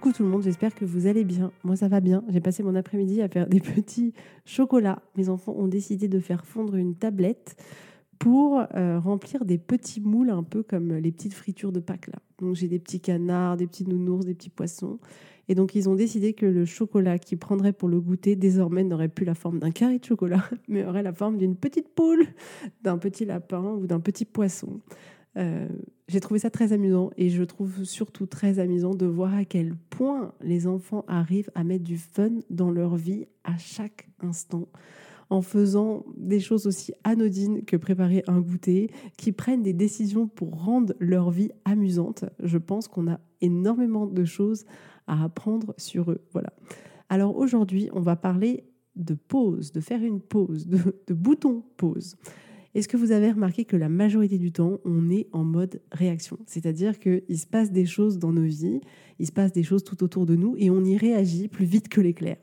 Coucou tout le monde, j'espère que vous allez bien. Moi ça va bien. J'ai passé mon après-midi à faire des petits chocolats. Mes enfants ont décidé de faire fondre une tablette pour euh, remplir des petits moules un peu comme les petites fritures de Pâques là. Donc j'ai des petits canards, des petits nounours, des petits poissons. Et donc ils ont décidé que le chocolat qu'ils prendraient pour le goûter désormais n'aurait plus la forme d'un carré de chocolat, mais aurait la forme d'une petite poule, d'un petit lapin ou d'un petit poisson. Euh, j'ai trouvé ça très amusant et je trouve surtout très amusant de voir à quel point les enfants arrivent à mettre du fun dans leur vie à chaque instant en faisant des choses aussi anodines que préparer un goûter, qui prennent des décisions pour rendre leur vie amusante. Je pense qu'on a énormément de choses à apprendre sur eux. Voilà. Alors aujourd'hui, on va parler de pause, de faire une pause, de, de bouton pause. Est-ce que vous avez remarqué que la majorité du temps, on est en mode réaction? C'est-à-dire qu'il se passe des choses dans nos vies, il se passe des choses tout autour de nous et on y réagit plus vite que l'éclair.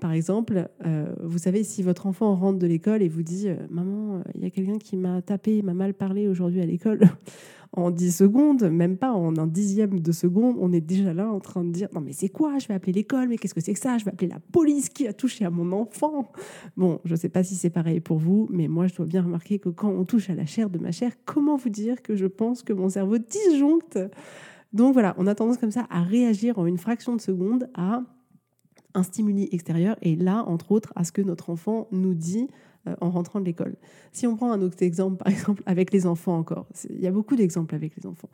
Par exemple, euh, vous savez, si votre enfant rentre de l'école et vous dit euh, Maman, euh, il y a quelqu'un qui m'a tapé, m'a mal parlé aujourd'hui à l'école, en 10 secondes, même pas en un dixième de seconde, on est déjà là en train de dire Non, mais c'est quoi Je vais appeler l'école, mais qu'est-ce que c'est que ça Je vais appeler la police qui a touché à mon enfant. Bon, je ne sais pas si c'est pareil pour vous, mais moi, je dois bien remarquer que quand on touche à la chair de ma chair, comment vous dire que je pense que mon cerveau disjoncte? Donc voilà, on a tendance comme ça à réagir en une fraction de seconde à un stimuli extérieur et là, entre autres, à ce que notre enfant nous dit euh, en rentrant de l'école. Si on prend un autre exemple, par exemple, avec les enfants encore, il y a beaucoup d'exemples avec les enfants.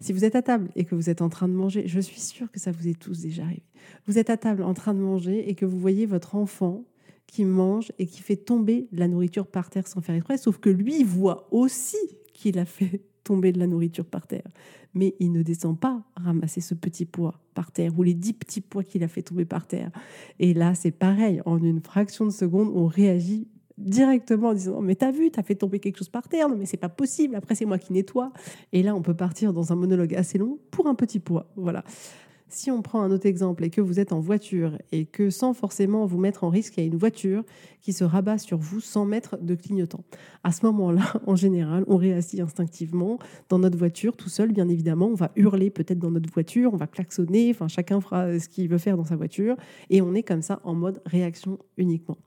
Si vous êtes à table et que vous êtes en train de manger, je suis sûre que ça vous est tous déjà arrivé. Vous êtes à table en train de manger et que vous voyez votre enfant qui mange et qui fait tomber la nourriture par terre sans faire exprès, sauf que lui voit aussi qu'il a fait tomber de la nourriture par terre. Mais il ne descend pas ramasser ce petit poids par terre ou les dix petits poids qu'il a fait tomber par terre. Et là, c'est pareil. En une fraction de seconde, on réagit directement en disant mais t'as vu t'as fait tomber quelque chose par terre non mais c'est pas possible après c'est moi qui nettoie et là on peut partir dans un monologue assez long pour un petit poids voilà si on prend un autre exemple et que vous êtes en voiture et que sans forcément vous mettre en risque, il y a une voiture qui se rabat sur vous sans mettre de clignotant. À ce moment-là, en général, on réagit instinctivement dans notre voiture, tout seul, bien évidemment. On va hurler peut-être dans notre voiture, on va klaxonner, enfin chacun fera ce qu'il veut faire dans sa voiture et on est comme ça en mode réaction uniquement.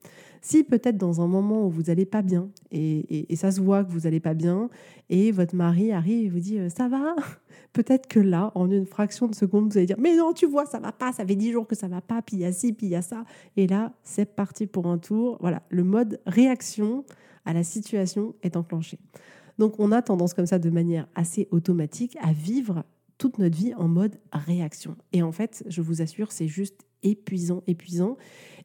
Si peut-être dans un moment où vous n'allez pas bien et, ça se voit que vous n'allez pas bien et votre mari arrive et vous dit euh, ça va? Peut-être que là, en une fraction de seconde, vous allez dire Mais non, tu vois, ça va pas, ça fait dix jours que ça va pas, puis il y a ci, puis il y a ça. Et là, c'est parti pour un tour. Voilà, le mode réaction à la situation est enclenché. Donc, on a tendance comme ça, de manière assez automatique, à vivre toute notre vie en mode réaction. Et en fait, je vous assure, c'est juste épuisant, épuisant.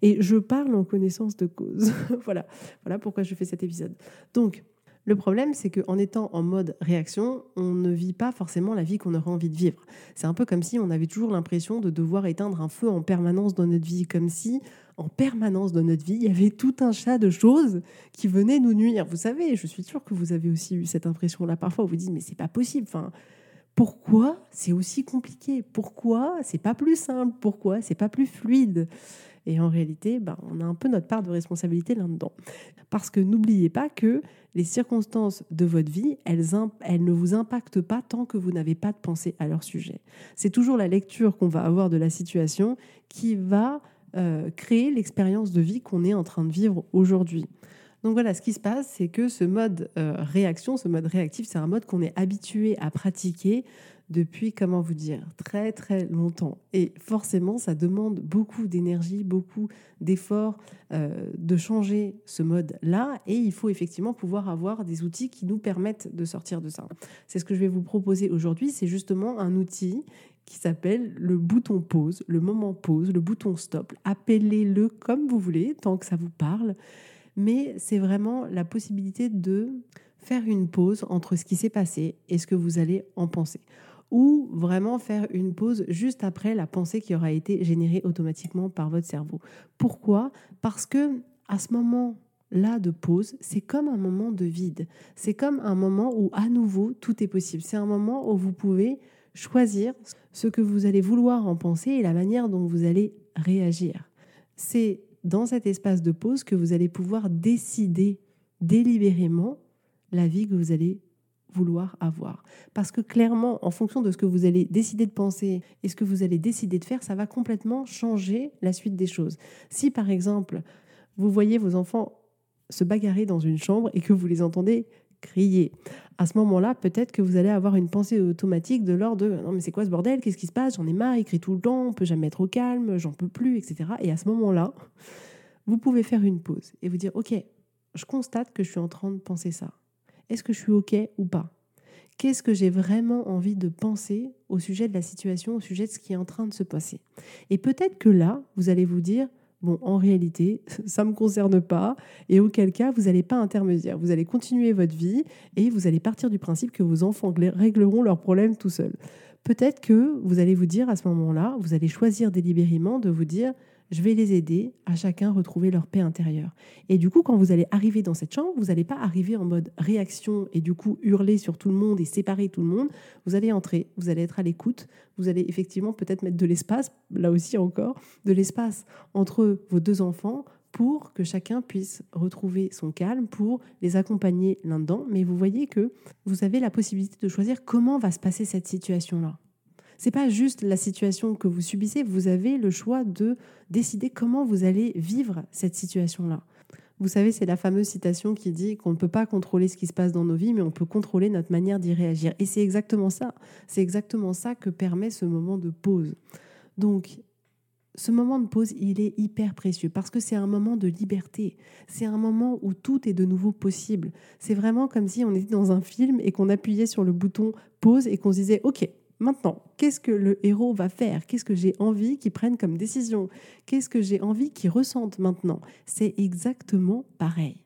Et je parle en connaissance de cause. voilà, voilà pourquoi je fais cet épisode. Donc, le problème, c'est qu'en étant en mode réaction, on ne vit pas forcément la vie qu'on aurait envie de vivre. C'est un peu comme si on avait toujours l'impression de devoir éteindre un feu en permanence dans notre vie, comme si en permanence dans notre vie, il y avait tout un chat de choses qui venaient nous nuire. Vous savez, je suis sûre que vous avez aussi eu cette impression-là parfois où vous dites mais c'est pas possible. Enfin, pourquoi c'est aussi compliqué? Pourquoi c'est pas plus simple? Pourquoi c'est pas plus fluide? Et en réalité, ben, on a un peu notre part de responsabilité là-dedans. Parce que n'oubliez pas que les circonstances de votre vie, elles, ne vous impactent pas tant que vous n'avez pas de pensée à leur sujet. C'est toujours la lecture qu'on va avoir de la situation qui va euh, créer l'expérience de vie qu'on est en train de vivre aujourd'hui. Donc voilà, ce qui se passe, c'est que ce mode euh, réaction, ce mode réactif, c'est un mode qu'on est habitué à pratiquer depuis, comment vous dire, très très longtemps. Et forcément, ça demande beaucoup d'énergie, beaucoup d'efforts euh, de changer ce mode-là. Et il faut effectivement pouvoir avoir des outils qui nous permettent de sortir de ça. C'est ce que je vais vous proposer aujourd'hui. C'est justement un outil qui s'appelle le bouton pause, le moment pause, le bouton stop. Appelez-le comme vous voulez, tant que ça vous parle. Mais c'est vraiment la possibilité de faire une pause entre ce qui s'est passé et ce que vous allez en penser ou vraiment faire une pause juste après la pensée qui aura été générée automatiquement par votre cerveau. Pourquoi? Parce que à ce moment là de pause, c'est comme un moment de vide. C'est comme un moment où à nouveau tout est possible. C'est un moment où vous pouvez choisir ce que vous allez vouloir en penser et la manière dont vous allez réagir. C'est dans cet espace de pause que vous allez pouvoir décider délibérément la vie que vous allez vouloir avoir. Parce que clairement, en fonction de ce que vous allez décider de penser et ce que vous allez décider de faire, ça va complètement changer la suite des choses. Si par exemple, vous voyez vos enfants se bagarrer dans une chambre et que vous les entendez crier, à ce moment-là, peut-être que vous allez avoir une pensée automatique de l'ordre de non mais c'est quoi ce bordel? Qu'est-ce qui se passe? J'en ai marre, il crie tout le temps, on peut jamais être au calme, j'en peux plus, etc. Et à ce moment-là, vous pouvez faire une pause et vous dire ok, je constate que je suis en train de penser ça. Est-ce que je suis OK ou pas? Qu'est-ce que j'ai vraiment envie de penser au sujet de la situation, au sujet de ce qui est en train de se passer? Et peut-être que là, vous allez vous dire, bon, en réalité, ça ne me concerne pas, et auquel cas, vous n'allez pas intermédiaire. Vous allez continuer votre vie et vous allez partir du principe que vos enfants régleront leurs problèmes tout seuls. Peut-être que vous allez vous dire à ce moment-là, vous allez choisir délibérément de vous dire, je vais les aider à chacun retrouver leur paix intérieure. Et du coup, quand vous allez arriver dans cette chambre, vous n'allez pas arriver en mode réaction et du coup hurler sur tout le monde et séparer tout le monde. Vous allez entrer, vous allez être à l'écoute, vous allez effectivement peut-être mettre de l'espace, là aussi encore, de l'espace entre vos deux enfants pour que chacun puisse retrouver son calme, pour les accompagner l'un-dedans. Mais vous voyez que vous avez la possibilité de choisir comment va se passer cette situation-là c'est pas juste la situation que vous subissez, vous avez le choix de décider comment vous allez vivre cette situation-là. Vous savez, c'est la fameuse citation qui dit qu'on ne peut pas contrôler ce qui se passe dans nos vies, mais on peut contrôler notre manière d'y réagir. Et c'est exactement ça. C'est exactement ça que permet ce moment de pause. Donc, ce moment de pause, il est hyper précieux parce que c'est un moment de liberté. C'est un moment où tout est de nouveau possible. C'est vraiment comme si on était dans un film et qu'on appuyait sur le bouton pause et qu'on se disait, OK, Maintenant, qu'est-ce que le héros va faire? Qu'est-ce que j'ai envie qu'il prenne comme décision? Qu'est-ce que j'ai envie qu'il ressente maintenant? C'est exactement pareil.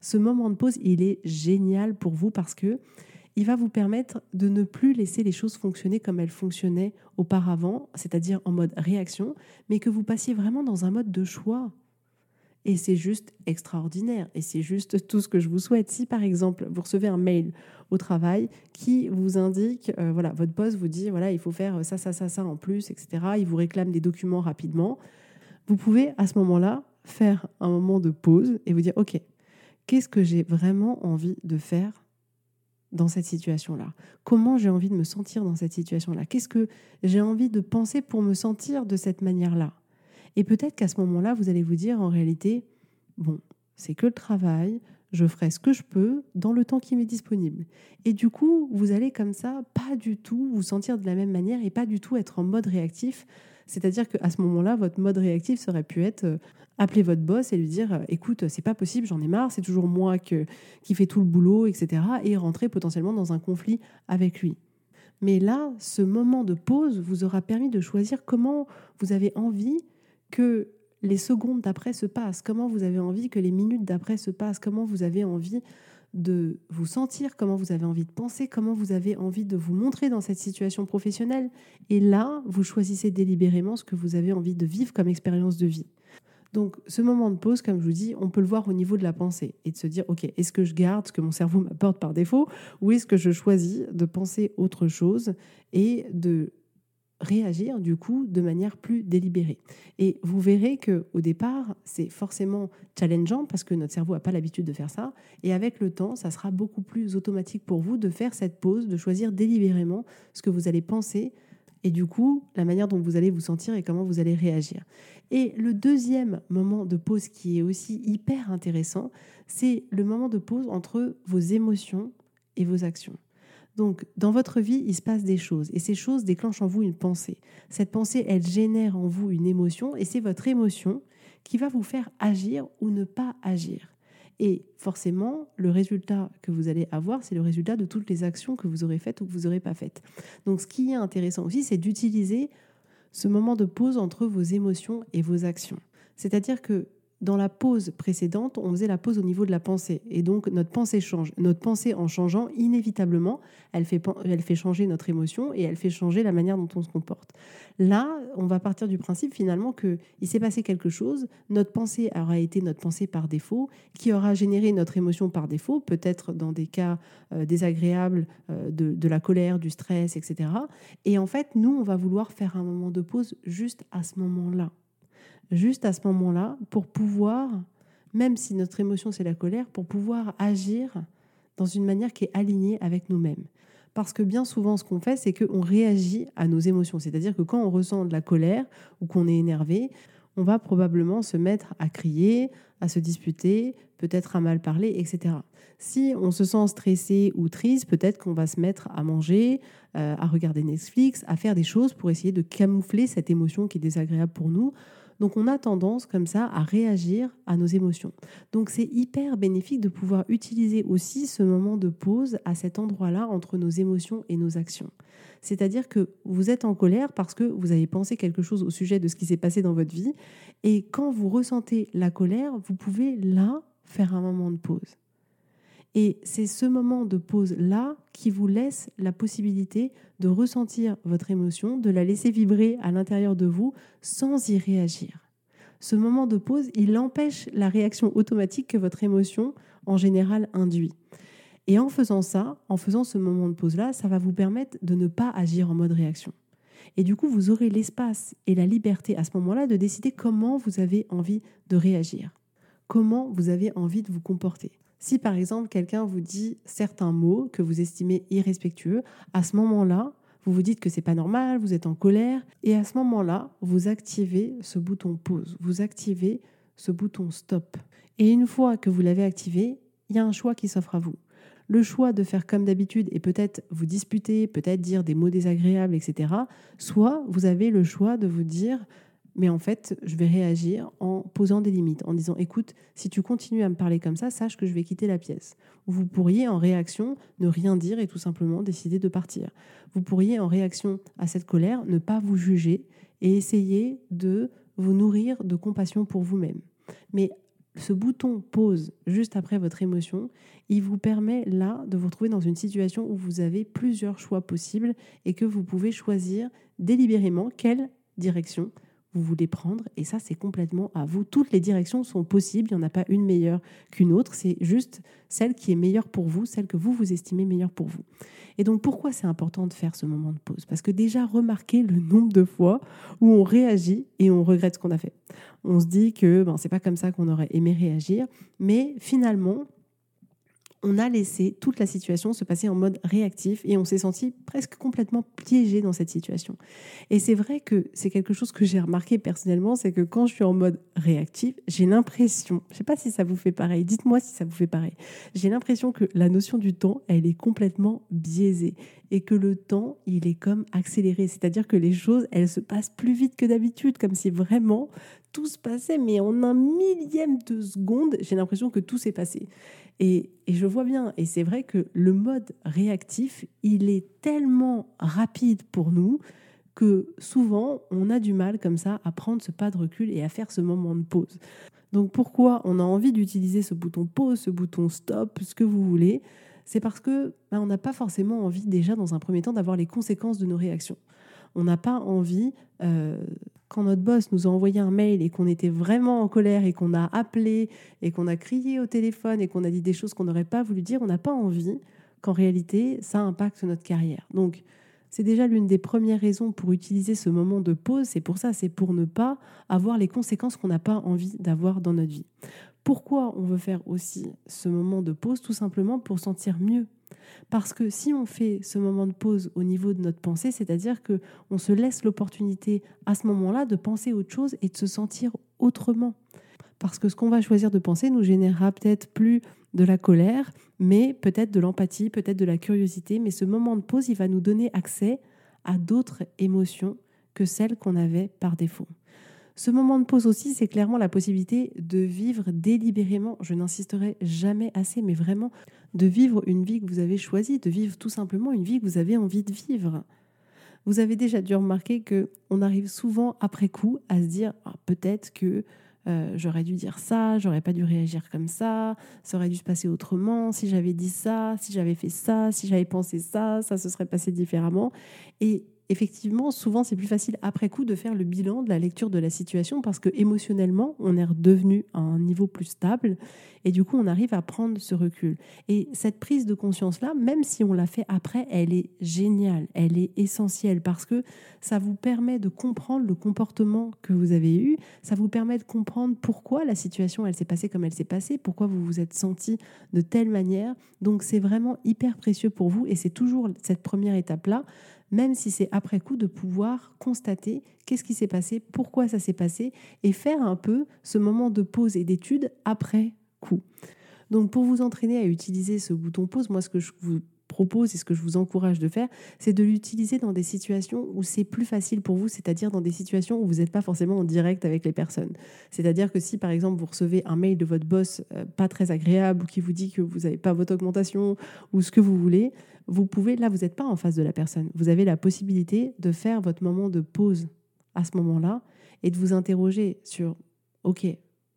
Ce moment de pause, il est génial pour vous parce que il va vous permettre de ne plus laisser les choses fonctionner comme elles fonctionnaient auparavant, c'est-à-dire en mode réaction, mais que vous passiez vraiment dans un mode de choix. Et c'est juste extraordinaire. Et c'est juste tout ce que je vous souhaite. Si par exemple vous recevez un mail au travail qui vous indique, euh, voilà, votre boss vous dit, voilà, il faut faire ça, ça, ça, ça en plus, etc. Il vous réclame des documents rapidement. Vous pouvez à ce moment-là faire un moment de pause et vous dire, ok, qu'est-ce que j'ai vraiment envie de faire dans cette situation-là? Comment j'ai envie de me sentir dans cette situation-là? Qu'est-ce que j'ai envie de penser pour me sentir de cette manière-là? Et peut-être qu'à ce moment-là, vous allez vous dire en réalité, bon, c'est que le travail, je ferai ce que je peux dans le temps qui m'est disponible. Et du coup, vous allez comme ça pas du tout vous sentir de la même manière et pas du tout être en mode réactif. C'est-à-dire qu'à ce moment-là, votre mode réactif serait pu être euh, appeler votre boss et lui dire euh, écoute, c'est pas possible, j'en ai marre, c'est toujours moi qui fais tout le boulot, etc. Et rentrer potentiellement dans un conflit avec lui. Mais là, ce moment de pause vous aura permis de choisir comment vous avez envie que les secondes d'après se passent, comment vous avez envie que les minutes d'après se passent, comment vous avez envie de vous sentir, comment vous avez envie de penser, comment vous avez envie de vous montrer dans cette situation professionnelle? Et là, vous choisissez délibérément ce que vous avez envie de vivre comme expérience de vie. Donc ce moment de pause, comme je vous dis, on peut le voir au niveau de la pensée et de se dire, OK, est-ce que je garde ce que mon cerveau m'apporte par défaut ou est-ce que je choisis de penser autre chose et de réagir du coup de manière plus délibérée. Et vous verrez que au départ, c'est forcément challengeant parce que notre cerveau n'a pas l'habitude de faire ça et avec le temps, ça sera beaucoup plus automatique pour vous de faire cette pause, de choisir délibérément ce que vous allez penser et du coup la manière dont vous allez vous sentir et comment vous allez réagir. Et le deuxième moment de pause qui est aussi hyper intéressant, c'est le moment de pause entre vos émotions et vos actions. Donc, dans votre vie, il se passe des choses et ces choses déclenchent en vous une pensée. Cette pensée, elle génère en vous une émotion et c'est votre émotion qui va vous faire agir ou ne pas agir. Et forcément, le résultat que vous allez avoir, c'est le résultat de toutes les actions que vous aurez faites ou que vous n'aurez pas faites. Donc, ce qui est intéressant aussi, c'est d'utiliser ce moment de pause entre vos émotions et vos actions. C'est-à-dire que dans la pause précédente, on faisait la pause au niveau de la pensée. Et donc, notre pensée change. Notre pensée, en changeant, inévitablement, elle fait, elle fait changer notre émotion et elle fait changer la manière dont on se comporte. Là, on va partir du principe finalement qu'il s'est passé quelque chose, notre pensée aura été notre pensée par défaut, qui aura généré notre émotion par défaut, peut-être dans des cas euh, désagréables euh, de, de la colère, du stress, etc. Et en fait, nous, on va vouloir faire un moment de pause juste à ce moment-là juste à ce moment-là pour pouvoir, même si notre émotion c'est la colère, pour pouvoir agir dans une manière qui est alignée avec nous-mêmes. Parce que bien souvent, ce qu'on fait, c'est qu'on réagit à nos émotions. C'est-à-dire que quand on ressent de la colère ou qu'on est énervé, on va probablement se mettre à crier, à se disputer, peut-être à mal parler, etc. Si on se sent stressé ou triste, peut-être qu'on va se mettre à manger, euh, à regarder Netflix, à faire des choses pour essayer de camoufler cette émotion qui est désagréable pour nous donc on a tendance comme ça à réagir à nos émotions. Donc c'est hyper bénéfique de pouvoir utiliser aussi ce moment de pause à cet endroit-là entre nos émotions et nos actions. C'est-à-dire que vous êtes en colère parce que vous avez pensé quelque chose au sujet de ce qui s'est passé dans votre vie. Et quand vous ressentez la colère, vous pouvez là faire un moment de pause. Et c'est ce moment de pause-là qui vous laisse la possibilité de ressentir votre émotion, de la laisser vibrer à l'intérieur de vous sans y réagir. Ce moment de pause, il empêche la réaction automatique que votre émotion en général induit. Et en faisant ça, en faisant ce moment de pause-là, ça va vous permettre de ne pas agir en mode réaction. Et du coup, vous aurez l'espace et la liberté à ce moment-là de décider comment vous avez envie de réagir, comment vous avez envie de vous comporter. Si par exemple quelqu'un vous dit certains mots que vous estimez irrespectueux, à ce moment-là, vous vous dites que c'est pas normal, vous êtes en colère, et à ce moment-là, vous activez ce bouton pause, vous activez ce bouton stop. Et une fois que vous l'avez activé, il y a un choix qui s'offre à vous. Le choix de faire comme d'habitude et peut-être vous disputer, peut-être dire des mots désagréables, etc. Soit vous avez le choix de vous dire mais en fait, je vais réagir en posant des limites, en disant écoute, si tu continues à me parler comme ça, sache que je vais quitter la pièce. Vous pourriez en réaction ne rien dire et tout simplement décider de partir. Vous pourriez en réaction à cette colère ne pas vous juger et essayer de vous nourrir de compassion pour vous-même. Mais ce bouton pause juste après votre émotion, il vous permet là de vous retrouver dans une situation où vous avez plusieurs choix possibles et que vous pouvez choisir délibérément quelle direction vous voulez prendre. Et ça, c'est complètement à vous. Toutes les directions sont possibles. Il n'y en a pas une meilleure qu'une autre. C'est juste celle qui est meilleure pour vous, celle que vous vous estimez meilleure pour vous. Et donc, pourquoi c'est important de faire ce moment de pause? Parce que déjà, remarquez le nombre de fois où on réagit et on regrette ce qu'on a fait. On se dit que ben, c'est pas comme ça qu'on aurait aimé réagir. Mais finalement, on a laissé toute la situation se passer en mode réactif et on s'est senti presque complètement piégé dans cette situation. Et c'est vrai que c'est quelque chose que j'ai remarqué personnellement, c'est que quand je suis en mode réactif, j'ai l'impression, je ne sais pas si ça vous fait pareil, dites-moi si ça vous fait pareil, j'ai l'impression que la notion du temps, elle est complètement biaisée et que le temps, il est comme accéléré, c'est-à-dire que les choses, elles se passent plus vite que d'habitude, comme si vraiment tout se passait, mais en un millième de seconde, j'ai l'impression que tout s'est passé. Et, je vois bien, et c'est vrai que le mode réactif, il est tellement rapide pour nous que souvent, on a du mal comme ça à prendre ce pas de recul et à faire ce moment de pause. Donc pourquoi on a envie d'utiliser ce bouton pause, ce bouton stop, ce que vous voulez? C'est parce que ben, on n'a pas forcément envie déjà dans un premier temps d'avoir les conséquences de nos réactions. On n'a pas envie euh, quand notre boss nous a envoyé un mail et qu'on était vraiment en colère et qu'on a appelé et qu'on a crié au téléphone et qu'on a dit des choses qu'on n'aurait pas voulu dire, on n'a pas envie qu'en réalité ça impacte notre carrière. Donc c'est déjà l'une des premières raisons pour utiliser ce moment de pause. C'est pour ça, c'est pour ne pas avoir les conséquences qu'on n'a pas envie d'avoir dans notre vie. Pourquoi on veut faire aussi ce moment de pause? Tout simplement pour sentir mieux Parce que si on fait ce moment de pause au niveau de notre pensée, c'est-à-dire que on se laisse l'opportunité à ce moment-là de penser autre chose et de se sentir autrement. Parce que ce qu'on va choisir de penser nous générera peut-être plus de la colère, mais peut-être de l'empathie, peut-être de la curiosité. Mais ce moment de pause, il va nous donner accès à d'autres émotions que celles qu'on avait par défaut. Ce moment de pause aussi, c'est clairement la possibilité de vivre délibérément, je n'insisterai jamais assez, mais vraiment de vivre une vie que vous avez choisie, de vivre tout simplement une vie que vous avez envie de vivre. Vous avez déjà dû remarquer que on arrive souvent après coup à se dire ah, peut-être que euh, j'aurais dû dire ça, j'aurais pas dû réagir comme ça, ça aurait dû se passer autrement, si j'avais dit ça, si j'avais fait ça, si j'avais pensé ça, ça se serait passé différemment. Et effectivement, souvent, c'est plus facile après coup de faire le bilan de la lecture de la situation parce que émotionnellement, on est redevenu à un niveau plus stable et du coup, on arrive à prendre ce recul. Et cette prise de conscience-là, même si on l'a fait après, elle est géniale, elle est essentielle parce que ça vous permet de comprendre le comportement que vous avez eu, ça vous permet de comprendre pourquoi la situation, elle s'est passée comme elle s'est passée, pourquoi vous vous êtes senti de telle manière. Donc, c'est vraiment hyper précieux pour vous et c'est toujours cette première étape-là même si c'est après coup, de pouvoir constater qu'est-ce qui s'est passé, pourquoi ça s'est passé, et faire un peu ce moment de pause et d'étude après coup. Donc pour vous entraîner à utiliser ce bouton pause, moi ce que je vous propose et ce que je vous encourage de faire, c'est de l'utiliser dans des situations où c'est plus facile pour vous, c'est-à-dire dans des situations où vous n'êtes pas forcément en direct avec les personnes. C'est-à-dire que si par exemple vous recevez un mail de votre boss euh, pas très agréable ou qui vous dit que vous n'avez pas votre augmentation ou ce que vous voulez, vous pouvez, là vous n'êtes pas en face de la personne, vous avez la possibilité de faire votre moment de pause à ce moment-là et de vous interroger sur, ok,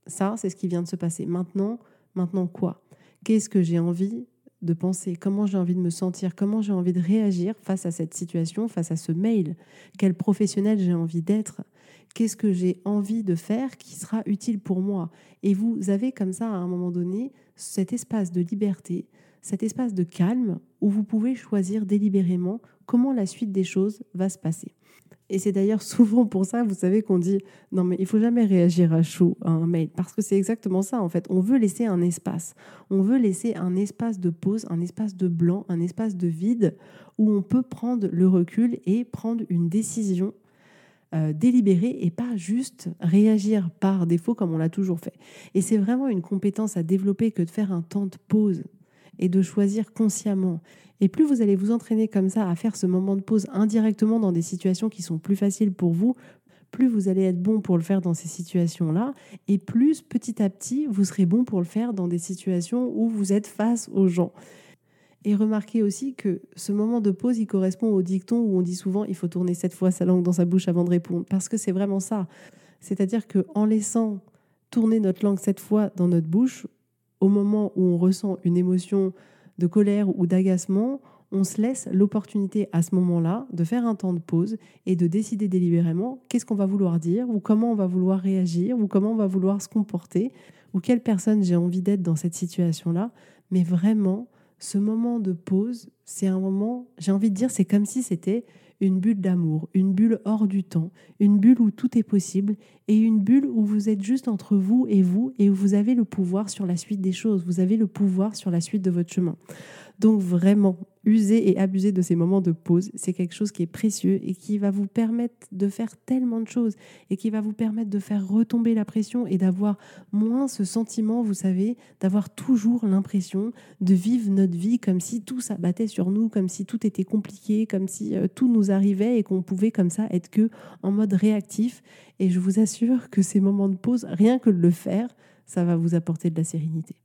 ça c'est ce qui vient de se passer, maintenant, maintenant quoi? Qu'est-ce que j'ai envie de penser, comment j'ai envie de me sentir, comment j'ai envie de réagir face à cette situation, face à ce mail, quel professionnel j'ai envie d'être, qu'est-ce que j'ai envie de faire qui sera utile pour moi? Et vous avez comme ça, à un moment donné, cet espace de liberté, cet espace de calme où vous pouvez choisir délibérément comment la suite des choses va se passer. Et c'est d'ailleurs souvent pour ça, vous savez, qu'on dit non, mais il faut jamais réagir à chaud à un mail, parce que c'est exactement ça en fait. On veut laisser un espace, on veut laisser un espace de pause, un espace de blanc, un espace de vide où on peut prendre le recul et prendre une décision euh, délibérée et pas juste réagir par défaut comme on l'a toujours fait. Et c'est vraiment une compétence à développer que de faire un temps de pause et de choisir consciemment. Et plus vous allez vous entraîner comme ça à faire ce moment de pause indirectement dans des situations qui sont plus faciles pour vous, plus vous allez être bon pour le faire dans ces situations-là, et plus petit à petit, vous serez bon pour le faire dans des situations où vous êtes face aux gens. Et remarquez aussi que ce moment de pause, il correspond au dicton où on dit souvent il faut tourner sept fois sa langue dans sa bouche avant de répondre, parce que c'est vraiment ça. C'est-à-dire qu'en laissant tourner notre langue sept fois dans notre bouche, au moment où on ressent une émotion de colère ou d'agacement, on se laisse l'opportunité à ce moment-là de faire un temps de pause et de décider délibérément qu'est-ce qu'on va vouloir dire ou comment on va vouloir réagir ou comment on va vouloir se comporter ou quelle personne j'ai envie d'être dans cette situation-là. Mais vraiment, ce moment de pause, c'est un moment, j'ai envie de dire, c'est comme si c'était une bulle d'amour, une bulle hors du temps, une bulle où tout est possible et une bulle où vous êtes juste entre vous et vous et où vous avez le pouvoir sur la suite des choses, vous avez le pouvoir sur la suite de votre chemin. Donc vraiment, user et abuser de ces moments de pause, c'est quelque chose qui est précieux et qui va vous permettre de faire tellement de choses et qui va vous permettre de faire retomber la pression et d'avoir moins ce sentiment, vous savez, d'avoir toujours l'impression de vivre notre vie comme si tout s'abattait sur nous, comme si tout était compliqué, comme si euh, tout nous arrivait et qu'on pouvait comme ça être que en mode réactif. Et je vous assure que ces moments de pause, rien que de le faire, ça va vous apporter de la sérénité.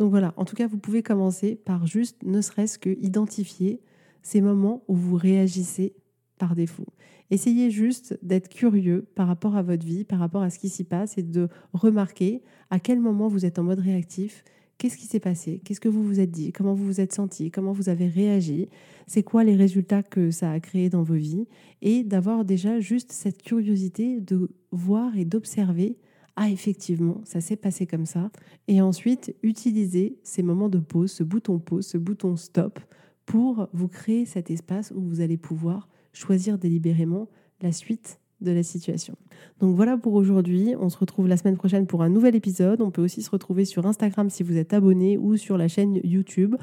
Donc voilà, en tout cas, vous pouvez commencer par juste, ne serait-ce que identifier ces moments où vous réagissez par défaut. Essayez juste d'être curieux par rapport à votre vie, par rapport à ce qui s'y passe et de remarquer à quel moment vous êtes en mode réactif, qu'est-ce qui s'est passé, qu'est-ce que vous vous êtes dit, comment vous vous êtes senti, comment vous avez réagi, c'est quoi les résultats que ça a créé dans vos vies? Et d'avoir déjà juste cette curiosité de voir et d'observer ah effectivement, ça s'est passé comme ça. Et ensuite, utilisez ces moments de pause, ce bouton pause, ce bouton stop, pour vous créer cet espace où vous allez pouvoir choisir délibérément la suite de la situation. Donc voilà pour aujourd'hui. On se retrouve la semaine prochaine pour un nouvel épisode. On peut aussi se retrouver sur Instagram si vous êtes abonné ou sur la chaîne YouTube.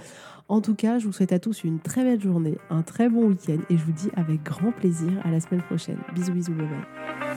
En tout cas, je vous souhaite à tous une très belle journée, un très bon week-end et je vous dis avec grand plaisir à la semaine prochaine. Bisous, bisous, bye bye.